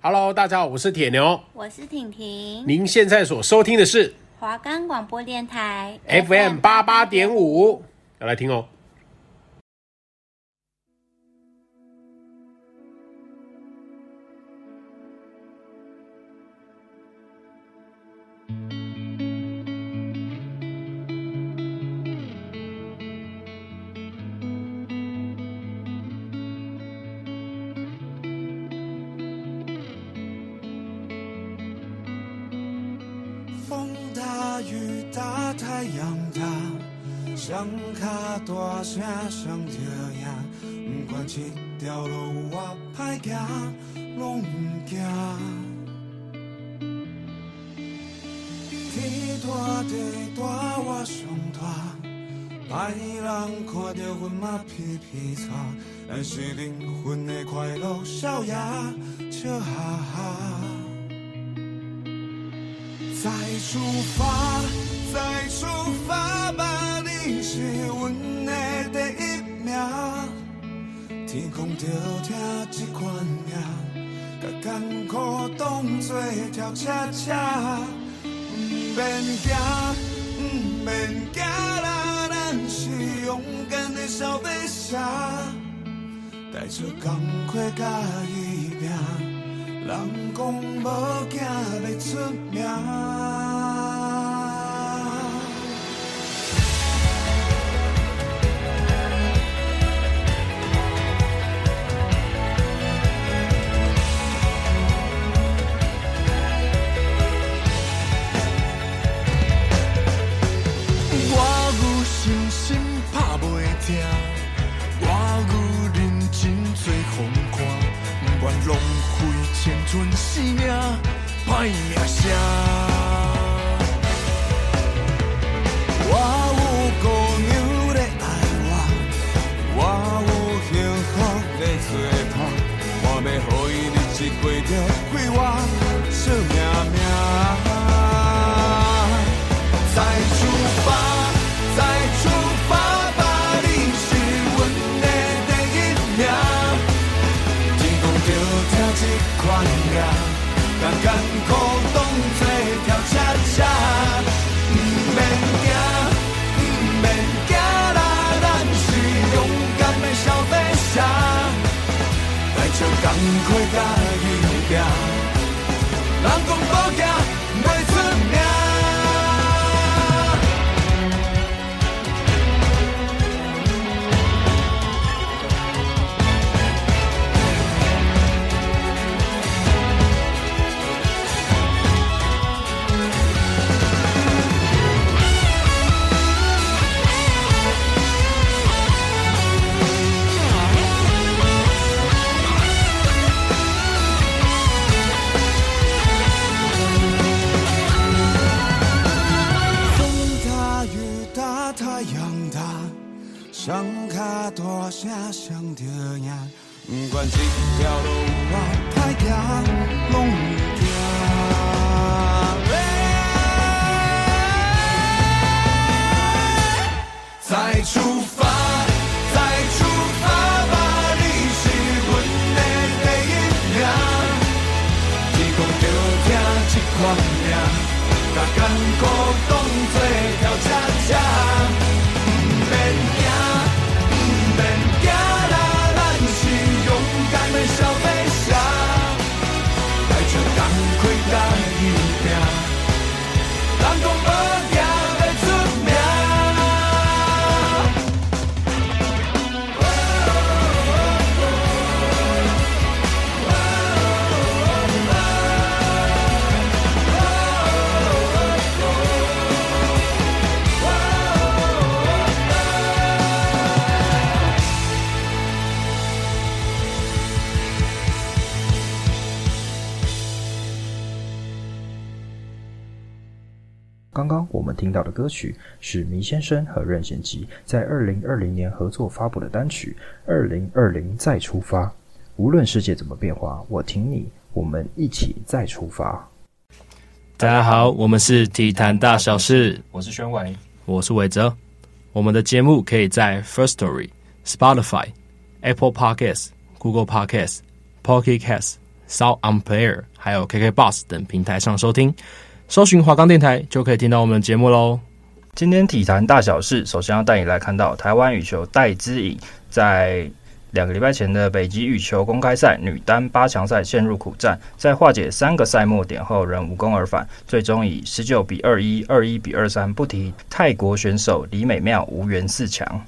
Hello，大家好，我是铁牛，我是婷婷。您现在所收听的是华冈广播电台 FM 八八点五，要来听哦。歹人看着阮嘛皮皮擦，咱是灵魂的快乐小野，笑哈哈。再出发，再出发吧。你是阮的第一名，天公着疼这款命，甲艰苦当作跳恰恰，不免惊，不免惊，勇敢的小飞侠，带着钢盔甲伊拼，人讲无惊要出名。不悔刚刚我们听到的歌曲是迷先生和任贤齐在二零二零年合作发布的单曲《二零二零再出发》。无论世界怎么变化，我挺你，我们一起再出发。大家好，我们是体坛大小事，我是宣伟，我是伟哲。我们的节目可以在 First Story、Spotify、Apple Podcasts、Google Podcasts、Pocket Casts、Sound On Player，还有 KK Box 等平台上收听。搜寻华冈电台就可以听到我们的节目喽。今天体坛大小事，首先要带你来看到台湾羽球戴资颖在两个礼拜前的北极羽球公开赛女单八强赛陷入苦战，在化解三个赛末点后仍无功而返，最终以十九比二一、二一比二三不敌泰国选手李美妙，无缘四强。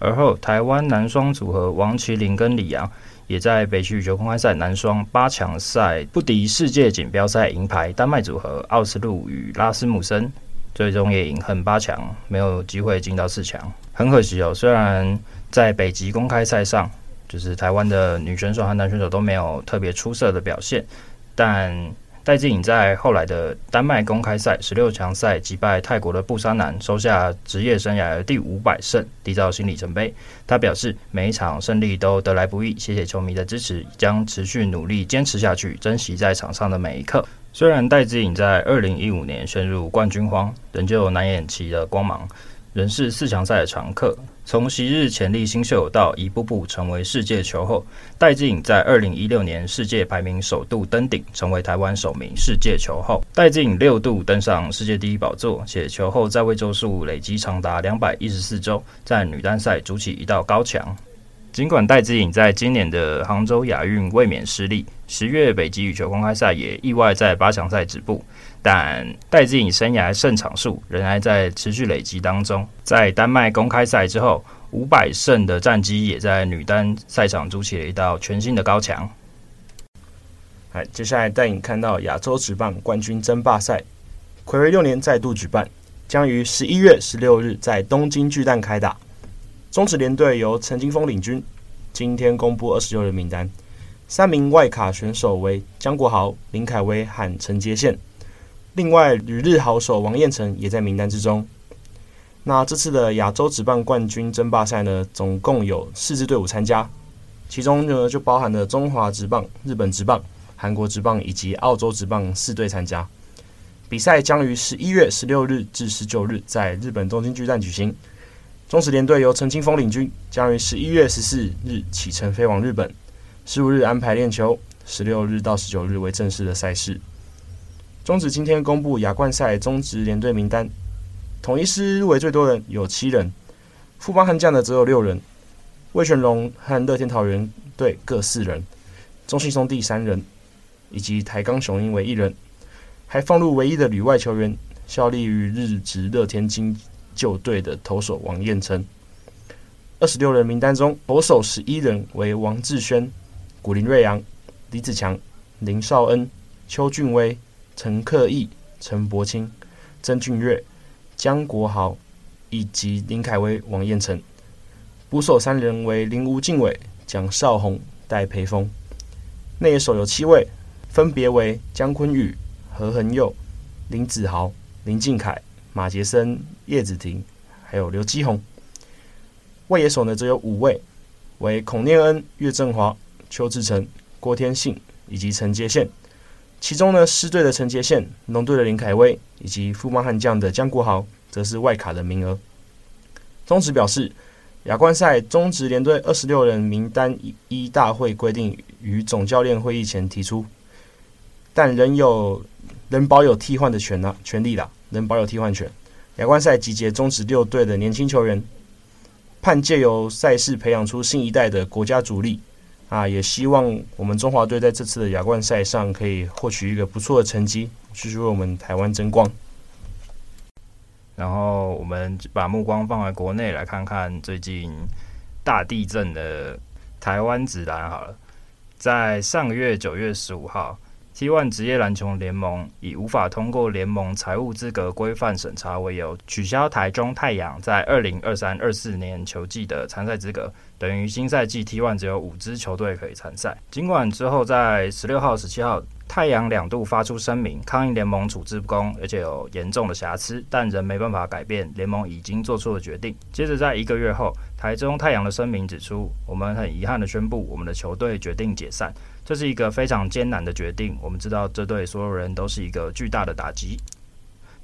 而后台湾男双组合王齐麟跟李洋也在北区羽球公开赛男双八强赛不敌世界锦标赛银牌丹麦组合奥斯陆与拉斯穆森，最终也饮恨八强，没有机会进到四强。很可惜哦，虽然在北极公开赛上。就是台湾的女选手和男选手都没有特别出色的表现，但戴资颖在后来的丹麦公开赛十六强赛击败泰国的布沙南，收下职业生涯的第五百胜，缔造新里程碑。他表示，每一场胜利都得来不易，谢谢球迷的支持，将持续努力坚持下去，珍惜在场上的每一刻。虽然戴资颖在二零一五年陷入冠军荒，仍旧难掩其的光芒。仍是四强赛的常客。从昔日潜力新秀到一步步成为世界球后，戴资颖在二零一六年世界排名首度登顶，成为台湾首名世界球后。戴资颖六度登上世界第一宝座，且球后在位周数累积长达两百一十四周，在女单赛筑起一道高墙。尽管戴资颖在今年的杭州亚运卫冕失利，十月北极羽球公开赛也意外在八强赛止步。但戴资颖生涯胜场数仍然在持续累积当中，在丹麦公开赛之后，五百胜的战绩也在女单赛场筑起了一道全新的高墙。来，接下来带你看到亚洲职棒冠军争霸赛，暌违六年再度举办，将于十一月十六日在东京巨蛋开打。中职联队由陈金峰领军，今天公布二十六人名单，三名外卡选手为江国豪、林凯威和陈杰宪。另外，旅日好手王彦辰也在名单之中。那这次的亚洲职棒冠军争霸赛呢，总共有四支队伍参加，其中呢就包含了中华职棒、日本职棒、韩国职棒以及澳洲职棒四队参加。比赛将于十一月十六日至十九日在日本东京巨蛋举行。中职联队由陈金峰领军，将于十一月十四日启程飞往日本，十五日安排练球，十六日到十九日为正式的赛事。中职今天公布亚冠赛中职联队名单，统一狮入围最多人有七人，富邦悍将的只有六人，味全龙和乐天桃园队各四人，中信兄弟三人，以及台钢雄鹰为一人，还放入唯一的旅外球员，效力于日职乐天金鷲队的投手王彦辰。二十六人名单中，投手十一人为王志轩、古林瑞阳、李子强、林少恩、邱俊威。陈克义、陈柏青、曾俊岳、江国豪以及林凯威、王彦辰，捕手三人为林吴敬伟、蒋少红、戴培峰。内野手有七位，分别为江坤宇、何恒佑、林子豪、林靖凯、马杰森、叶子廷，还有刘基宏。外野手呢则有五位，为孔念恩、岳振华、邱志成、郭天信以及陈杰宪。其中呢，狮队的陈杰宪、龙队的林凯威以及富邦悍将的江国豪，则是外卡的名额。中职表示，亚冠赛中职联队二十六人名单依大会规定于总教练会议前提出，但仍有仍保有替换的权呢权利啦，仍保有替换权。亚冠赛集结中职六队的年轻球员，盼借由赛事培养出新一代的国家主力。啊，也希望我们中华队在这次的亚冠赛上可以获取一个不错的成绩，继续为我们台湾争光。然后，我们把目光放在国内，来看看最近大地震的台湾指南好了，在上个月九月十五号。T1 职业篮球联盟以无法通过联盟财务资格规范审查为由，取消台中太阳在二零二三二四年球季的参赛资格，等于新赛季 T1 只有五支球队可以参赛。尽管之后在十六号、十七号，太阳两度发出声明抗议联盟处置不公，而且有严重的瑕疵，但仍没办法改变联盟已经做出的决定。接着在一个月后，台中太阳的声明指出，我们很遗憾地宣布，我们的球队决定解散。这是一个非常艰难的决定，我们知道这对所有人都是一个巨大的打击。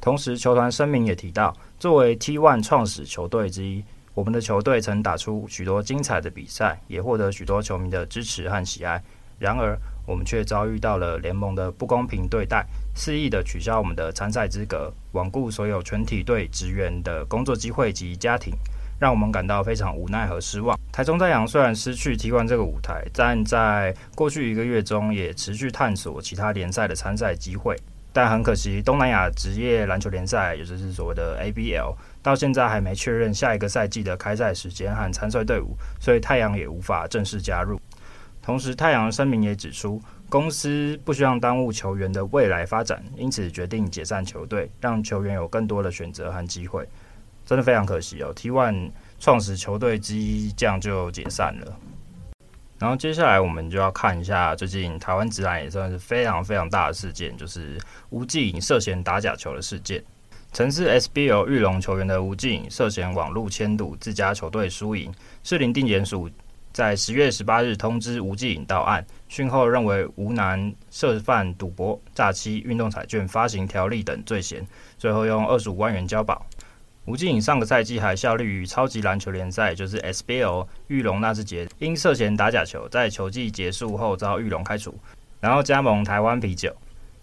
同时，球团声明也提到，作为 T1 创始球队之一，我们的球队曾打出许多精彩的比赛，也获得许多球迷的支持和喜爱。然而，我们却遭遇到了联盟的不公平对待，肆意的取消我们的参赛资格，罔顾所有全体队职员的工作机会及家庭，让我们感到非常无奈和失望。台中太阳虽然失去 T1 这个舞台，但在过去一个月中也持续探索其他联赛的参赛机会。但很可惜，东南亚职业篮球联赛，也就是所谓的 ABL，到现在还没确认下一个赛季的开赛时间和参赛队伍，所以太阳也无法正式加入。同时，太阳声明也指出，公司不希望耽误球员的未来发展，因此决定解散球队，让球员有更多的选择和机会。真的非常可惜哦，T1 创始球队之一这样就解散了。然后接下来我们就要看一下最近台湾职篮也算是非常非常大的事件，就是吴继颖涉嫌打假球的事件。曾是 SBL 玉龙球员的吴继颖涉嫌网络签赌自家球队输赢，士林定检署在十月十八日通知吴继颖到案，讯后认为吴男涉犯赌博、诈欺、运动彩券发行条例等罪嫌，最后用二十五万元交保。吴继颖上个赛季还效力于超级篮球联赛，就是 SBL 裕隆纳智捷，因涉嫌打假球，在球季结束后遭裕隆开除，然后加盟台湾啤酒。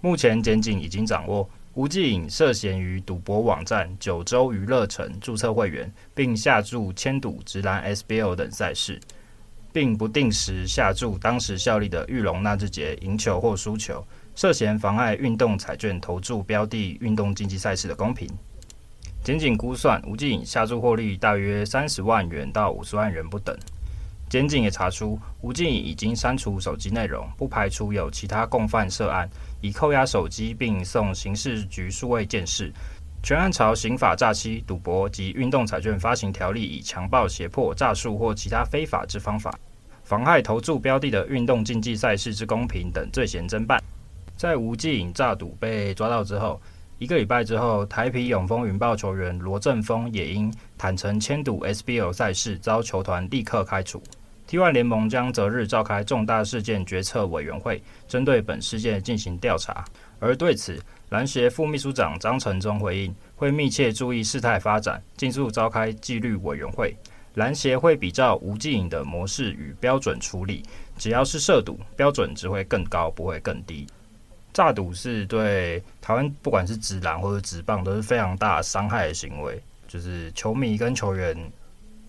目前检警已经掌握吴继颖涉嫌于赌博网站九州娱乐城注册会员，并下注签赌直篮 SBL 等赛事，并不定时下注当时效力的玉龙纳智捷赢球或输球，涉嫌妨碍运动彩券投注标的运动竞技赛事的公平。检警估算，吴静颖下注获利大约三十万元到五十万元不等。检警也查出，吴静颖已经删除手机内容，不排除有其他共犯涉案，已扣押手机并送刑事局数位鉴识。全案朝刑法诈欺、赌博及运动彩券发行条例，以强暴、胁迫、诈术或其他非法之方法，妨害投注标的的运动竞技赛事之公平等罪嫌侦办。在吴继颖诈赌被抓到之后，一个礼拜之后，台啤永丰云豹球员罗振峰也因坦承签赌 SBL 赛事，遭球团立刻开除。T1 联盟将择日召开重大事件决策委员会，针对本事件进行调查。而对此，篮协副秘书长张成忠回应，会密切注意事态发展，尽速召开纪律委员会。篮协会比照无记影的模式与标准处理，只要是涉赌，标准只会更高，不会更低。诈赌是对台湾不管是职篮或者职棒都是非常大伤害的行为，就是球迷跟球员，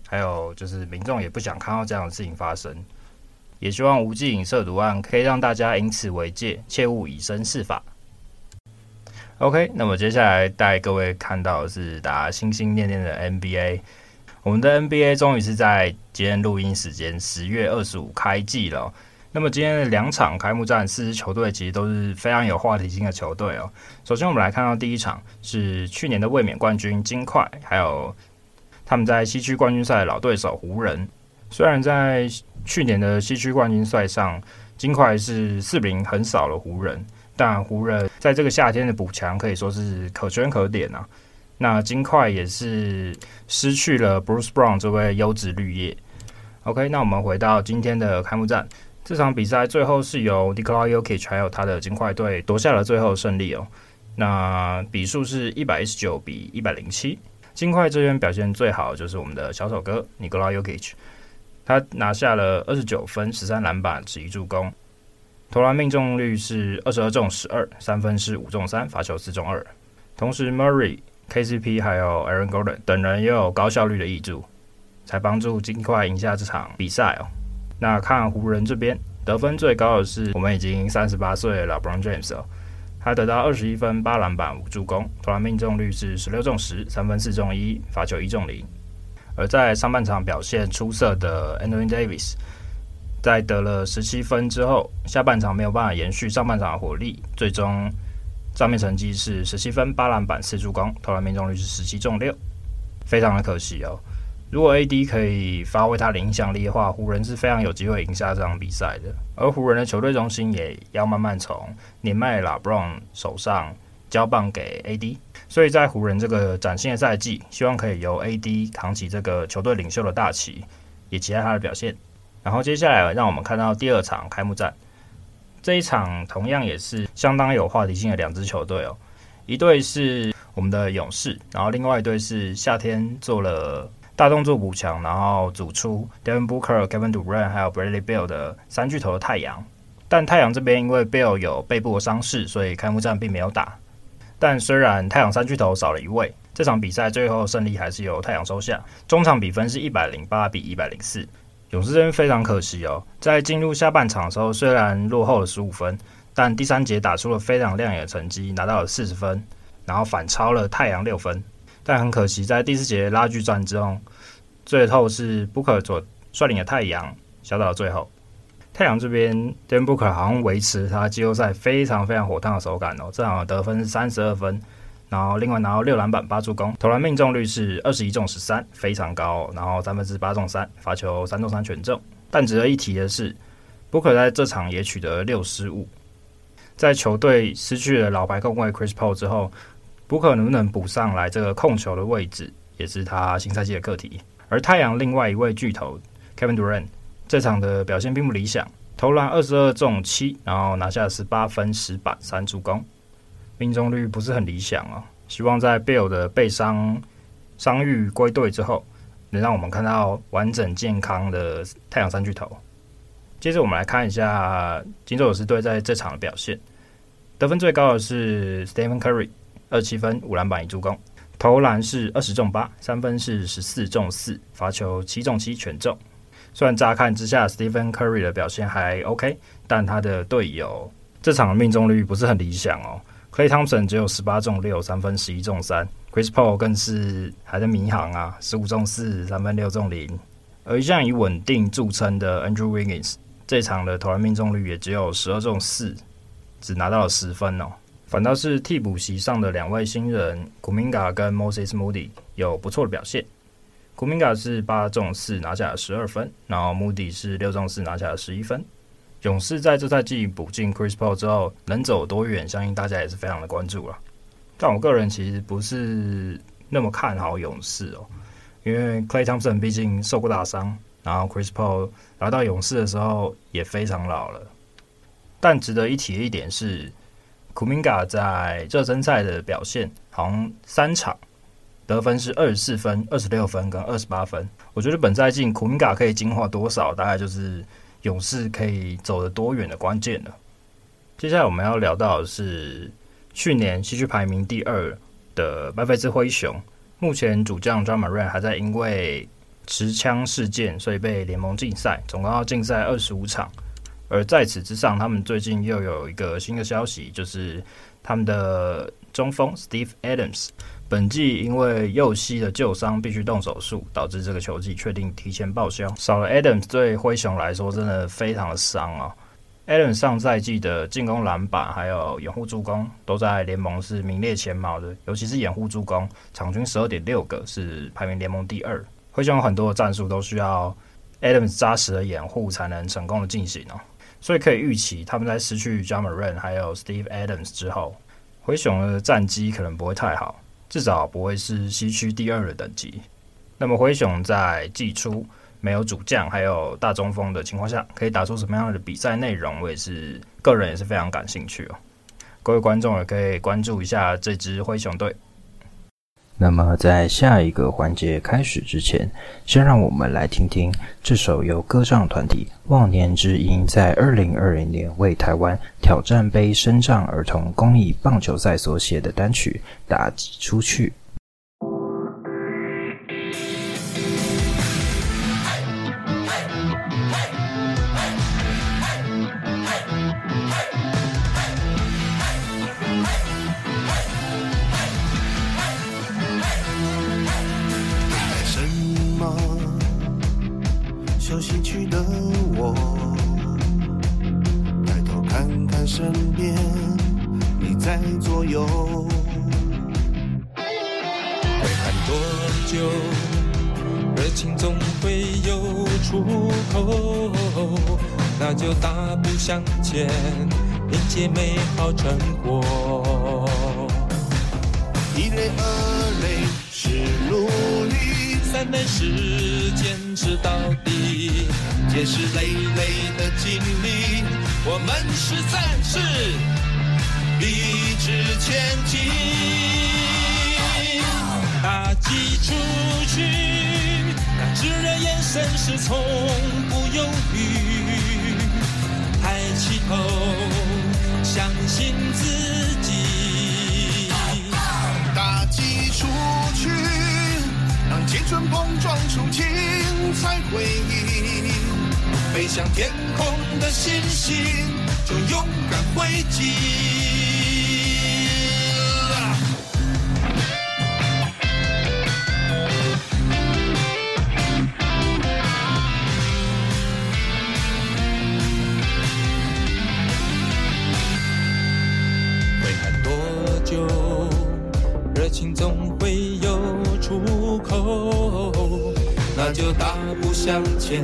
还有就是民众也不想看到这样的事情发生，也希望无记影涉赌案可以让大家以此为戒，切勿以身试法。OK，那么接下来带各位看到的是大家心心念念的 NBA，我们的 NBA 终于是在今天录音时间十月二十五开季了。那么今天的两场开幕战，四支球队其实都是非常有话题性的球队哦。首先，我们来看到第一场是去年的卫冕冠军金块，还有他们在西区冠军赛的老对手湖人。虽然在去年的西区冠军赛上，金块是四比零横扫了湖人，但湖人在这个夏天的补强可以说是可圈可点啊。那金块也是失去了 Bruce Brown 这位优质绿叶。OK，那我们回到今天的开幕战。这场比赛最后是由 Nikola Jokic 还有他的金块队夺下了最后胜利哦。那比数是一百一十九比一百零七。金块这边表现最好就是我们的小手哥 Nikola Jokic，他拿下了二十九分、十三篮板、十一助攻，投篮命中率是二十二中十二，三分是五中三，罚球四中二。同时，Murray、KCP 还有 Aaron Gordon 等人也有高效率的挹注，才帮助尽快赢下这场比赛哦。那看湖人这边得分最高的是我们已经三十八岁的老 Brown James 哦，他得到二十一分、八篮板、五助攻，投篮命中率是十六中十，三分四中一，罚球一中零。而在上半场表现出色的 Anthony Davis，在得了十七分之后，下半场没有办法延续上半场的火力，最终账面成绩是十七分、八篮板、四助攻，投篮命中率是十七中六，非常的可惜哦。如果 AD 可以发挥他的影响力的话，湖人是非常有机会赢下这场比赛的。而湖人的球队中心也要慢慢从年迈 LeBron 手上交棒给 AD，所以在湖人这个崭新的赛季，希望可以由 AD 扛起这个球队领袖的大旗，也期待他的表现。然后接下来让我们看到第二场开幕战，这一场同样也是相当有话题性的两支球队哦，一队是我们的勇士，然后另外一队是夏天做了。大动作补强，然后组出 Devin Booker、Kevin Durant 还有 Bradley Beal 的三巨头的太阳。但太阳这边因为 Bill 有背部的伤势，所以开幕战并没有打。但虽然太阳三巨头少了一位，这场比赛最后胜利还是由太阳收下。中场比分是一百零八比一百零四。勇士这边非常可惜哦，在进入下半场的时候，虽然落后了十五分，但第三节打出了非常亮眼的成绩，拿到了四十分，然后反超了太阳六分。但很可惜，在第四节拉锯战之后，最后是 Booker 所率领的太阳笑到最后。太阳这边，den Booker 好像维持他季后赛非常非常火烫的手感哦，这场得分是三十二分。然后另外拿到六篮板八助攻，投篮命中率是二十一中十三，非常高。然后三分之八中三，罚球三中三全中。但值得一提的是，Booker 在这场也取得六失误。在球队失去了老牌控卫 Chris Paul 之后，Booker 能不能补上来这个控球的位置，也是他新赛季的课题。而太阳另外一位巨头 Kevin Durant 这场的表现并不理想，投篮二十二中七，然后拿下十八分十板三助攻。命中率不是很理想哦，希望在 Bill 的背伤伤愈归队之后，能让我们看到完整健康的太阳三巨头。接着我们来看一下金州勇士队在这场的表现，得分最高的是 Stephen Curry，二七分五篮板一助攻，投篮是二十中八，三分是十四中四，罚球七中七全中。虽然乍看之下 Stephen Curry 的表现还 OK，但他的队友这场的命中率不是很理想哦。Klay Thompson 只有十八中六，三分十一中三，Chris Paul 更是还在迷航啊，十五中四，三分六中零。而一向以稳定著称的 Andrew Wiggins 这场的投篮命中率也只有十二中四，只拿到了十分哦。反倒是替补席上的两位新人 Kuminga 跟 Moses Moody 有不错的表现。Kuminga 是八中四，拿下了十二分，然后 Moody 是六中四，拿下了十一分。勇士在这赛季补进 Chris Paul 之后，能走多远？相信大家也是非常的关注了。但我个人其实不是那么看好勇士哦，因为 Klay Thompson 毕竟受过大伤，然后 Chris Paul 来到勇士的时候也非常老了。但值得一提的一点是，Kuminga 在热身赛的表现，好像三场得分是二十四分、二十六分跟二十八分。我觉得本赛季 Kuminga 可以进化多少，大概就是。勇士可以走得多远的关键呢。接下来我们要聊到的是去年西区排名第二的麦菲兹灰熊，目前主将 Ja Morant 还在因为持枪事件，所以被联盟禁赛，总共要禁赛二十五场。而在此之上，他们最近又有一个新的消息，就是他们的中锋 Steve Adams。本季因为右膝的旧伤必须动手术，导致这个球季确定提前报销。少了 Adams 对灰熊来说真的非常的伤、哦。Adam 上赛季的进攻篮板还有掩护助攻都在联盟是名列前茅的，尤其是掩护助攻，场均十二点六个是排名联盟第二。灰熊有很多的战术都需要 Adams 扎实的掩护才能成功的进行哦，所以可以预期他们在失去 j a m a r e n 还有 Steve Adams 之后，灰熊的战绩可能不会太好。至少不会是西区第二的等级。那么灰熊在季初没有主将还有大中锋的情况下，可以打出什么样的比赛内容？我也是个人也是非常感兴趣哦。各位观众也可以关注一下这支灰熊队。那么，在下一个环节开始之前，先让我们来听听这首由歌唱团体忘年之音在二零二零年为台湾挑战杯生障儿童公益棒球赛所写的单曲《打击出去》。热情总会有出口，那就大步向前，迎接美好成果。一累二累是努力，三累是坚持到底，皆是累累的经历。我们是战士，立志前进。打击出去，那炙热眼神是从不犹豫，抬起头相信自己。打击出去，让青春碰撞出精彩回忆。飞向天空的星星，就勇敢挥击。向前，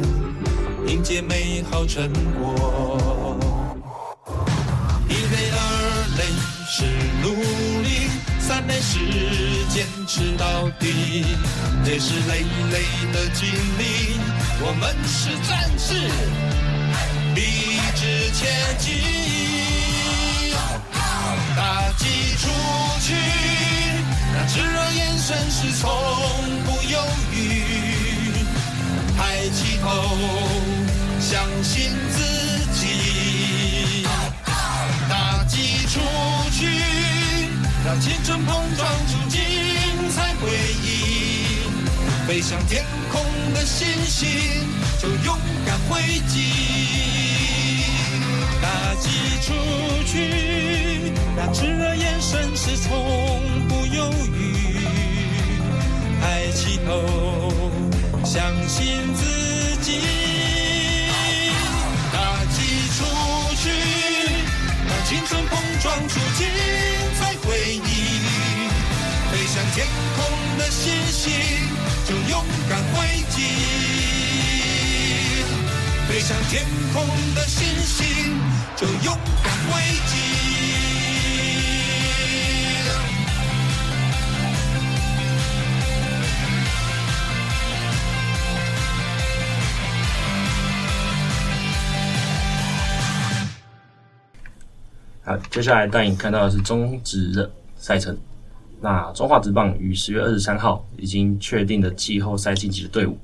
迎接美好成果。一泪二累是努力，三泪是坚持到底，这是累累的经历，我们是战士，立志前进，打击出去。那炙热眼神是从，抬起头，相信自己，打击出去，让青春碰撞出精彩回忆，飞向天空的星星，就勇敢挥击。打击出去，那炙热眼神是从不犹豫，抬起头，相信自己。打击出去，让青春碰撞出精彩回忆，飞向天空的星星，就勇敢挥击。飞向天空的星星，就勇敢挥击。好，接下来带你看到的是中职的赛程。那中华职棒于十月二十三号已经确定的季后赛晋级的队伍。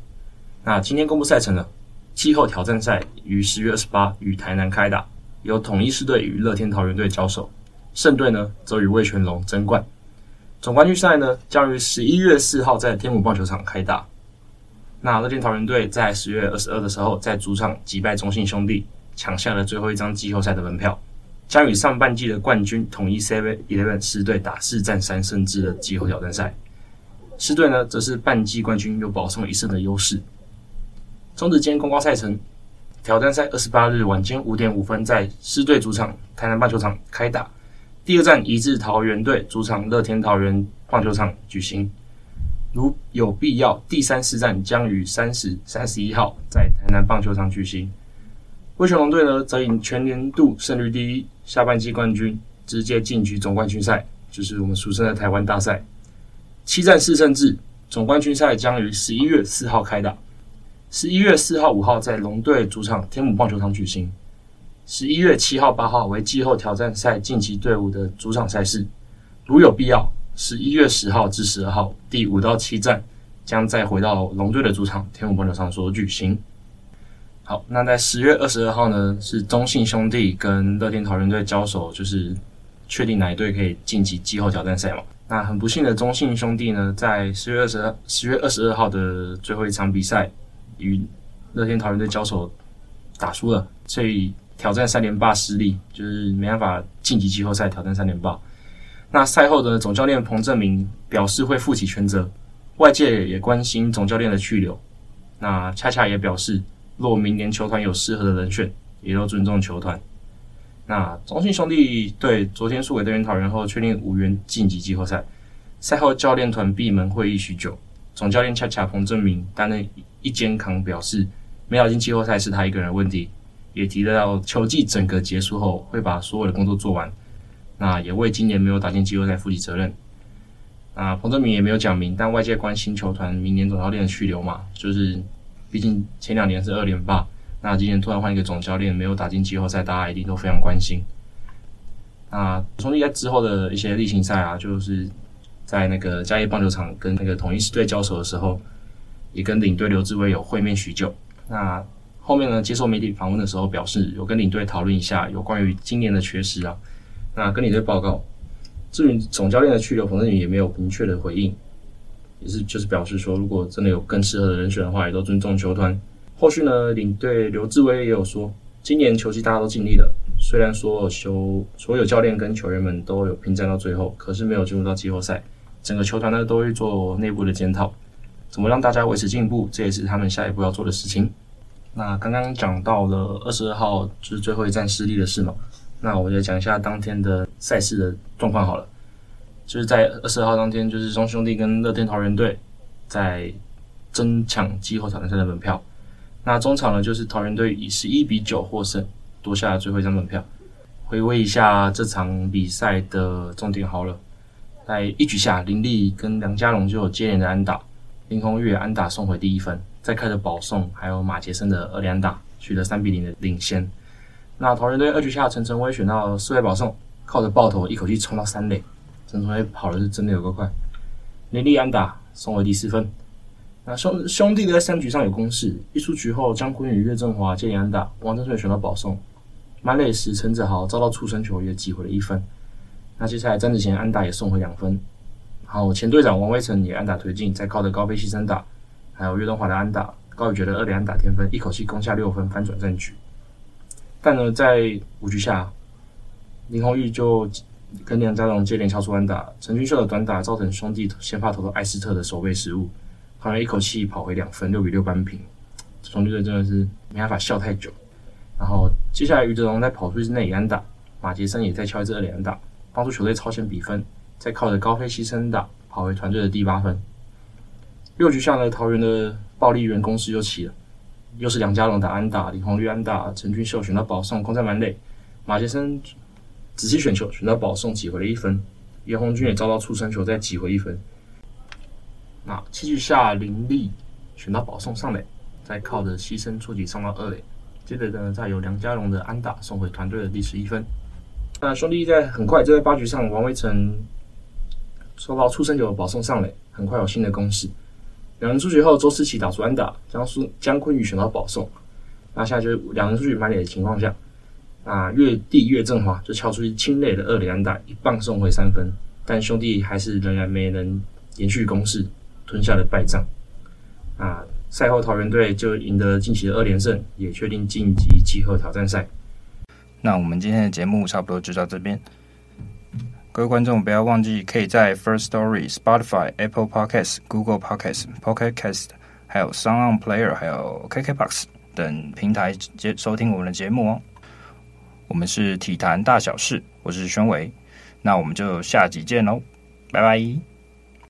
那今天公布赛程了。季后挑战赛于十月二十八与台南开打，由统一狮队与乐天桃园队交手，胜队呢则与味全龙争冠。总冠军赛呢将于十一月四号在天母棒球场开打。那乐天桃园队在十月二十二的时候在主场击败中信兄弟，抢下了最后一张季后赛的门票，将与上半季的冠军统一 Seven Eleven 狮队打四战三胜制的季后挑战赛。狮队呢则是半季冠军，有保送一胜的优势。中职今公告赛程，挑战赛二十八日晚间五点五分在狮队主场台南棒球场开打，第二站移至桃园队主场乐天桃园棒球场举行。如有必要，第三四站将于三十、三十一号在台南棒球场举行。味全龙队呢，则以全年度胜率第一、下半季冠军，直接晋级总冠军赛，就是我们俗称的台湾大赛。七战四胜制，总冠军赛将于十一月四号开打。十一月四号、五号在龙队主场天母棒球场举行。十一月七号、八号为季后挑战赛晋级队伍的主场赛事。如有必要，十一月十号至十二号第五到七站将再回到龙队的主场天母棒球场所举行。好，那在十月二十二号呢，是中信兄弟跟乐天桃猿队交手，就是确定哪一队可以晋级季后挑战赛嘛。那很不幸的，中信兄弟呢，在十月二十二十月二十二号的最后一场比赛。与乐天桃猿队交手打输了，所以挑战三连霸失利，就是没办法晋级季后赛。挑战三连霸，那赛后的总教练彭政闵表示会负起全责，外界也关心总教练的去留。那恰恰也表示，若明年球团有适合的人选，也都尊重球团。那中信兄弟队昨天输给队员桃猿后，确定无缘晋级季后赛。赛后教练团闭门会议许久，总教练恰恰彭政明担任。一肩扛表示，没打进季后赛是他一个人的问题，也提到球季整个结束后会把所有的工作做完。那也为今年没有打进季后赛负起责任。那彭政明也没有讲明，但外界关心球团明年总教练的去留嘛，就是毕竟前两年是二连霸，那今年突然换一个总教练，没有打进季后赛，大家一定都非常关心。那兄弟在之后的一些例行赛啊，就是在那个嘉义棒球场跟那个统一狮队交手的时候。也跟领队刘志威有会面许久，那后面呢接受媒体访问的时候表示，有跟领队讨论一下有关于今年的缺失啊。那跟领队报告，至于总教练的去留，冯振宇也没有明确的回应，也是就是表示说，如果真的有更适合的人选的话，也都尊重球团。后续呢，领队刘志威也有说，今年球季大家都尽力了，虽然说球所有教练跟球员们都有拼战到最后，可是没有进入到季后赛。整个球团呢都会做内部的检讨，怎么让大家维持进步，这也是他们下一步要做的事情。那刚刚讲到了二十二号就是最后一站失利的事嘛，那我就讲一下当天的赛事的状况好了。就是在二十二号当天，就是中兄弟跟乐天桃园队在争抢季后挑战赛的门票。那中场呢，就是桃园队以十一比九获胜，夺下了最后一张门票。回味一下这场比赛的重点好了。在一局下，林立跟梁家龙就有接连的安打，林泓育安打送回第一分，再开着保送，还有马杰森的二连打，取得三比零的领先。那桃园队二局下，陈晨威选到四位保送，靠着爆头一口气冲到三垒，陈晨威跑的是真的有够快。林立安打送回第四分。那兄兄弟在三局上有攻势，一出局后，江坤宇、岳振华接连安打，王振顺选到保送，满垒时陈子豪遭到触身球也挤回了一分。那接下来，詹子贤安打也送回两分，然后前队长王威成也安打推进，再靠着高飞牺牲打，还有岳东华的安打，高宇觉得二垒安打添分，一口气攻下六分，翻转战局。但呢，在五局下，林泓育就跟梁家荣接连敲出安打，陈俊秀的短打造成兄弟先发投手艾斯特的守备失误，好像一口气跑回两分，六比六扳平。兄弟队真的是没办法笑太久。然后接下来余德荣再跑出一支内野安打，马杰森也再敲一支二垒安打。帮助球队超前比分，再靠着高飞牺牲打跑回团队的第八分。六局下呢，桃园的暴力员攻势又起了，又是梁家龙打安打，林泓育安打，陈俊秀选到保送，攻在满垒，马杰森仔细选球选到保送，挤回了一分。叶红军也遭到触身球，再挤回一分。那七局下林立选到保送上垒，再靠着牺牲触击上到二垒，接着呢，再由梁家龙的安打送回团队的第十一分。那兄弟在很快就在八局上，王威成收到触身球保送上垒，很快有新的攻势。两人出局后，周思齐打出安打，江苏江坤宇选到保送。那现在就两人出局满垒的情况下，那岳弟岳政华就敲出一清垒的二垒安打，一棒送回三分。但兄弟还是仍然没能延续攻势，吞下了败仗。啊，赛后桃园队就赢得近期的二连胜，也确定晋级季后挑战赛。那我们今天的节目差不多就到这边。各位观众不要忘记，可以在 First Story、Spotify、Apple Podcasts、Google Podcasts、Pocket Cast，还有 Sound Player，还有 KKBox 等平台接收听我们的节目哦。我们是体坛大小事，我是宣伟，那我们就下集见喽，拜拜。